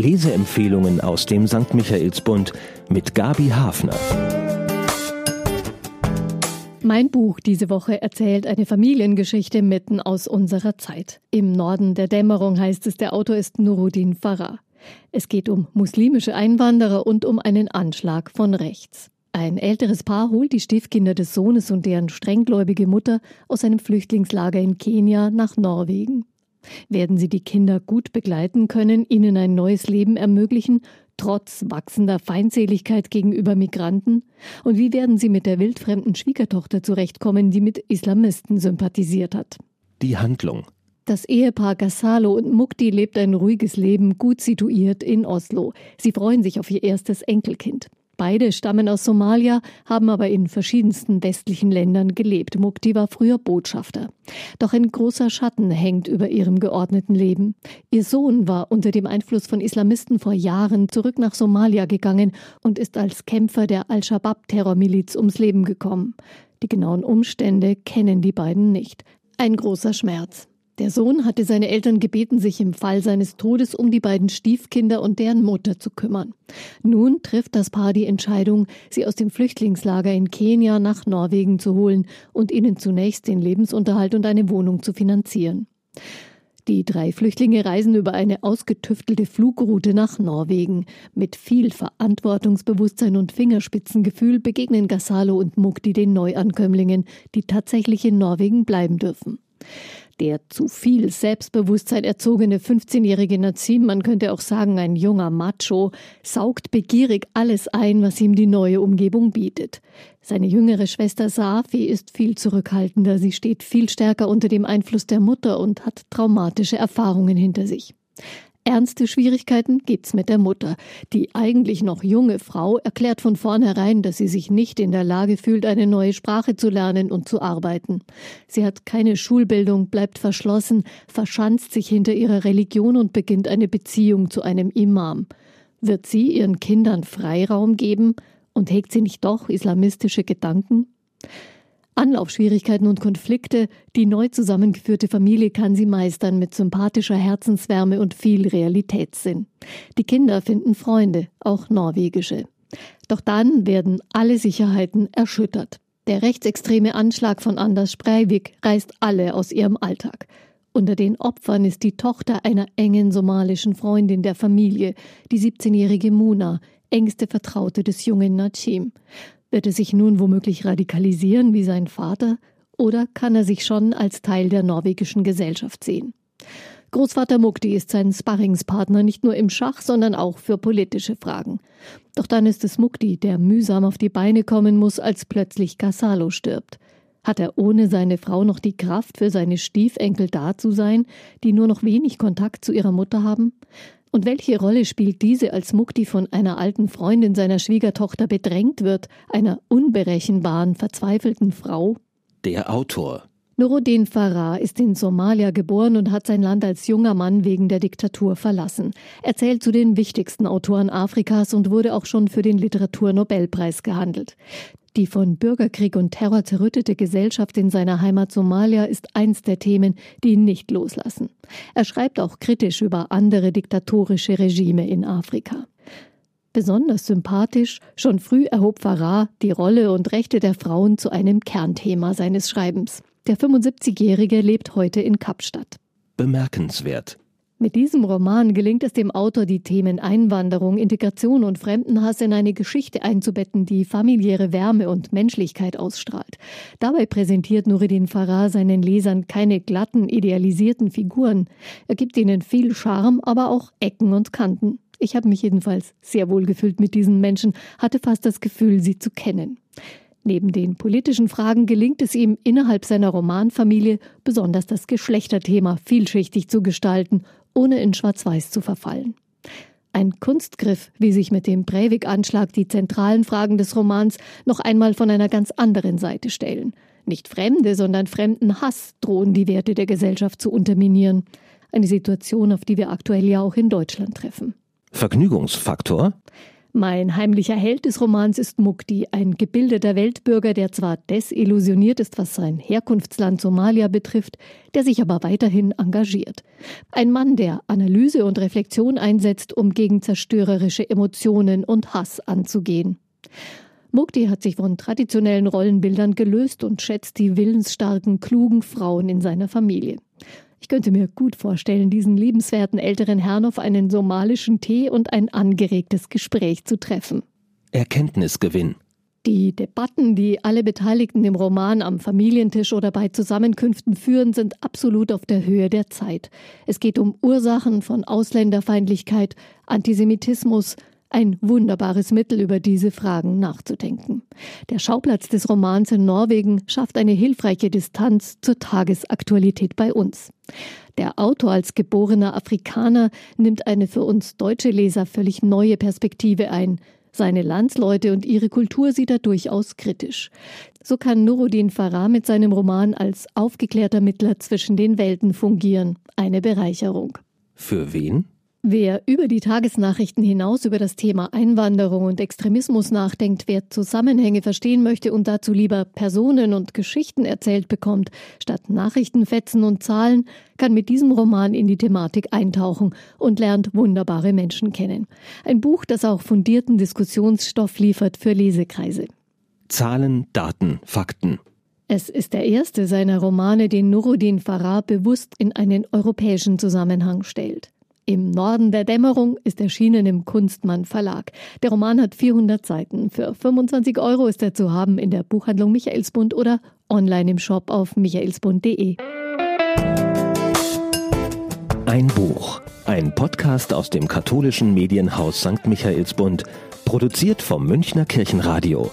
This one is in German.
Leseempfehlungen aus dem St. Michaelsbund mit Gabi Hafner. Mein Buch diese Woche erzählt eine Familiengeschichte mitten aus unserer Zeit. Im Norden der Dämmerung heißt es, der Autor ist Nuruddin Farah. Es geht um muslimische Einwanderer und um einen Anschlag von rechts. Ein älteres Paar holt die Stiefkinder des Sohnes und deren strenggläubige Mutter aus einem Flüchtlingslager in Kenia nach Norwegen. Werden sie die Kinder gut begleiten können, ihnen ein neues Leben ermöglichen trotz wachsender Feindseligkeit gegenüber Migranten? Und wie werden sie mit der wildfremden Schwiegertochter zurechtkommen, die mit Islamisten sympathisiert hat? Die Handlung. Das Ehepaar Gassalo und Mukti lebt ein ruhiges Leben, gut situiert in Oslo. Sie freuen sich auf ihr erstes Enkelkind. Beide stammen aus Somalia, haben aber in verschiedensten westlichen Ländern gelebt. Mukti war früher Botschafter. Doch ein großer Schatten hängt über ihrem geordneten Leben. Ihr Sohn war unter dem Einfluss von Islamisten vor Jahren zurück nach Somalia gegangen und ist als Kämpfer der Al-Shabaab-Terrormiliz ums Leben gekommen. Die genauen Umstände kennen die beiden nicht. Ein großer Schmerz. Der Sohn hatte seine Eltern gebeten, sich im Fall seines Todes um die beiden Stiefkinder und deren Mutter zu kümmern. Nun trifft das Paar die Entscheidung, sie aus dem Flüchtlingslager in Kenia nach Norwegen zu holen und ihnen zunächst den Lebensunterhalt und eine Wohnung zu finanzieren. Die drei Flüchtlinge reisen über eine ausgetüftelte Flugroute nach Norwegen. Mit viel Verantwortungsbewusstsein und Fingerspitzengefühl begegnen Gassalo und Mukti den Neuankömmlingen, die tatsächlich in Norwegen bleiben dürfen. Der zu viel Selbstbewusstsein erzogene 15-jährige Nazim, man könnte auch sagen ein junger Macho, saugt begierig alles ein, was ihm die neue Umgebung bietet. Seine jüngere Schwester Safi ist viel zurückhaltender, sie steht viel stärker unter dem Einfluss der Mutter und hat traumatische Erfahrungen hinter sich. Ernste Schwierigkeiten gibt's mit der Mutter. Die eigentlich noch junge Frau erklärt von vornherein, dass sie sich nicht in der Lage fühlt, eine neue Sprache zu lernen und zu arbeiten. Sie hat keine Schulbildung, bleibt verschlossen, verschanzt sich hinter ihrer Religion und beginnt eine Beziehung zu einem Imam. Wird sie ihren Kindern Freiraum geben und hegt sie nicht doch islamistische Gedanken? Anlaufschwierigkeiten und Konflikte, die neu zusammengeführte Familie kann sie meistern mit sympathischer Herzenswärme und viel Realitätssinn. Die Kinder finden Freunde, auch norwegische. Doch dann werden alle Sicherheiten erschüttert. Der rechtsextreme Anschlag von Anders Breivik reißt alle aus ihrem Alltag. Unter den Opfern ist die Tochter einer engen somalischen Freundin der Familie, die 17-jährige Muna, engste Vertraute des jungen Najim. Wird er sich nun womöglich radikalisieren wie sein Vater oder kann er sich schon als Teil der norwegischen Gesellschaft sehen? Großvater Mukti ist sein Sparringspartner nicht nur im Schach, sondern auch für politische Fragen. Doch dann ist es Mukti, der mühsam auf die Beine kommen muss, als plötzlich Casalo stirbt. Hat er ohne seine Frau noch die Kraft, für seine Stiefenkel da zu sein, die nur noch wenig Kontakt zu ihrer Mutter haben? Und welche Rolle spielt diese, als Mukti von einer alten Freundin seiner Schwiegertochter bedrängt wird, einer unberechenbaren, verzweifelten Frau? Der Autor. Nuruddin Farah ist in Somalia geboren und hat sein Land als junger Mann wegen der Diktatur verlassen. Er zählt zu den wichtigsten Autoren Afrikas und wurde auch schon für den Literaturnobelpreis gehandelt. Die von Bürgerkrieg und Terror zerrüttete Gesellschaft in seiner Heimat Somalia ist eins der Themen, die ihn nicht loslassen. Er schreibt auch kritisch über andere diktatorische Regime in Afrika. Besonders sympathisch, schon früh erhob Farah die Rolle und Rechte der Frauen zu einem Kernthema seines Schreibens. Der 75-Jährige lebt heute in Kapstadt. Bemerkenswert. Mit diesem Roman gelingt es dem Autor, die Themen Einwanderung, Integration und Fremdenhass in eine Geschichte einzubetten, die familiäre Wärme und Menschlichkeit ausstrahlt. Dabei präsentiert Nureddin Farah seinen Lesern keine glatten, idealisierten Figuren. Er gibt ihnen viel Charme, aber auch Ecken und Kanten. Ich habe mich jedenfalls sehr wohl gefühlt mit diesen Menschen, hatte fast das Gefühl, sie zu kennen. Neben den politischen Fragen gelingt es ihm innerhalb seiner Romanfamilie besonders das Geschlechterthema vielschichtig zu gestalten ohne in Schwarz-Weiß zu verfallen. Ein Kunstgriff, wie sich mit dem Breivik-Anschlag die zentralen Fragen des Romans noch einmal von einer ganz anderen Seite stellen. Nicht Fremde, sondern fremden Hass drohen die Werte der Gesellschaft zu unterminieren. Eine Situation, auf die wir aktuell ja auch in Deutschland treffen. Vergnügungsfaktor? Mein heimlicher Held des Romans ist Mukti, ein gebildeter Weltbürger, der zwar desillusioniert ist, was sein Herkunftsland Somalia betrifft, der sich aber weiterhin engagiert. Ein Mann, der Analyse und Reflexion einsetzt, um gegen zerstörerische Emotionen und Hass anzugehen. Mukti hat sich von traditionellen Rollenbildern gelöst und schätzt die willensstarken, klugen Frauen in seiner Familie. Ich könnte mir gut vorstellen, diesen liebenswerten älteren Herrn auf einen somalischen Tee und ein angeregtes Gespräch zu treffen. Erkenntnisgewinn. Die Debatten, die alle Beteiligten im Roman am Familientisch oder bei Zusammenkünften führen, sind absolut auf der Höhe der Zeit. Es geht um Ursachen von Ausländerfeindlichkeit, Antisemitismus, ein wunderbares Mittel, über diese Fragen nachzudenken. Der Schauplatz des Romans in Norwegen schafft eine hilfreiche Distanz zur Tagesaktualität bei uns. Der Autor als geborener Afrikaner nimmt eine für uns deutsche Leser völlig neue Perspektive ein. Seine Landsleute und ihre Kultur sieht er durchaus kritisch. So kann Nuruddin Farah mit seinem Roman als aufgeklärter Mittler zwischen den Welten fungieren. Eine Bereicherung. Für wen? Wer über die Tagesnachrichten hinaus über das Thema Einwanderung und Extremismus nachdenkt, wer Zusammenhänge verstehen möchte und dazu lieber Personen und Geschichten erzählt bekommt, statt Nachrichtenfetzen und Zahlen, kann mit diesem Roman in die Thematik eintauchen und lernt wunderbare Menschen kennen. Ein Buch, das auch fundierten Diskussionsstoff liefert für Lesekreise. Zahlen, Daten, Fakten. Es ist der erste seiner Romane, den Nuruddin Farah bewusst in einen europäischen Zusammenhang stellt. Im Norden der Dämmerung ist erschienen im Kunstmann Verlag. Der Roman hat 400 Seiten. Für 25 Euro ist er zu haben in der Buchhandlung Michaelsbund oder online im Shop auf michaelsbund.de. Ein Buch. Ein Podcast aus dem katholischen Medienhaus St. Michaelsbund. Produziert vom Münchner Kirchenradio.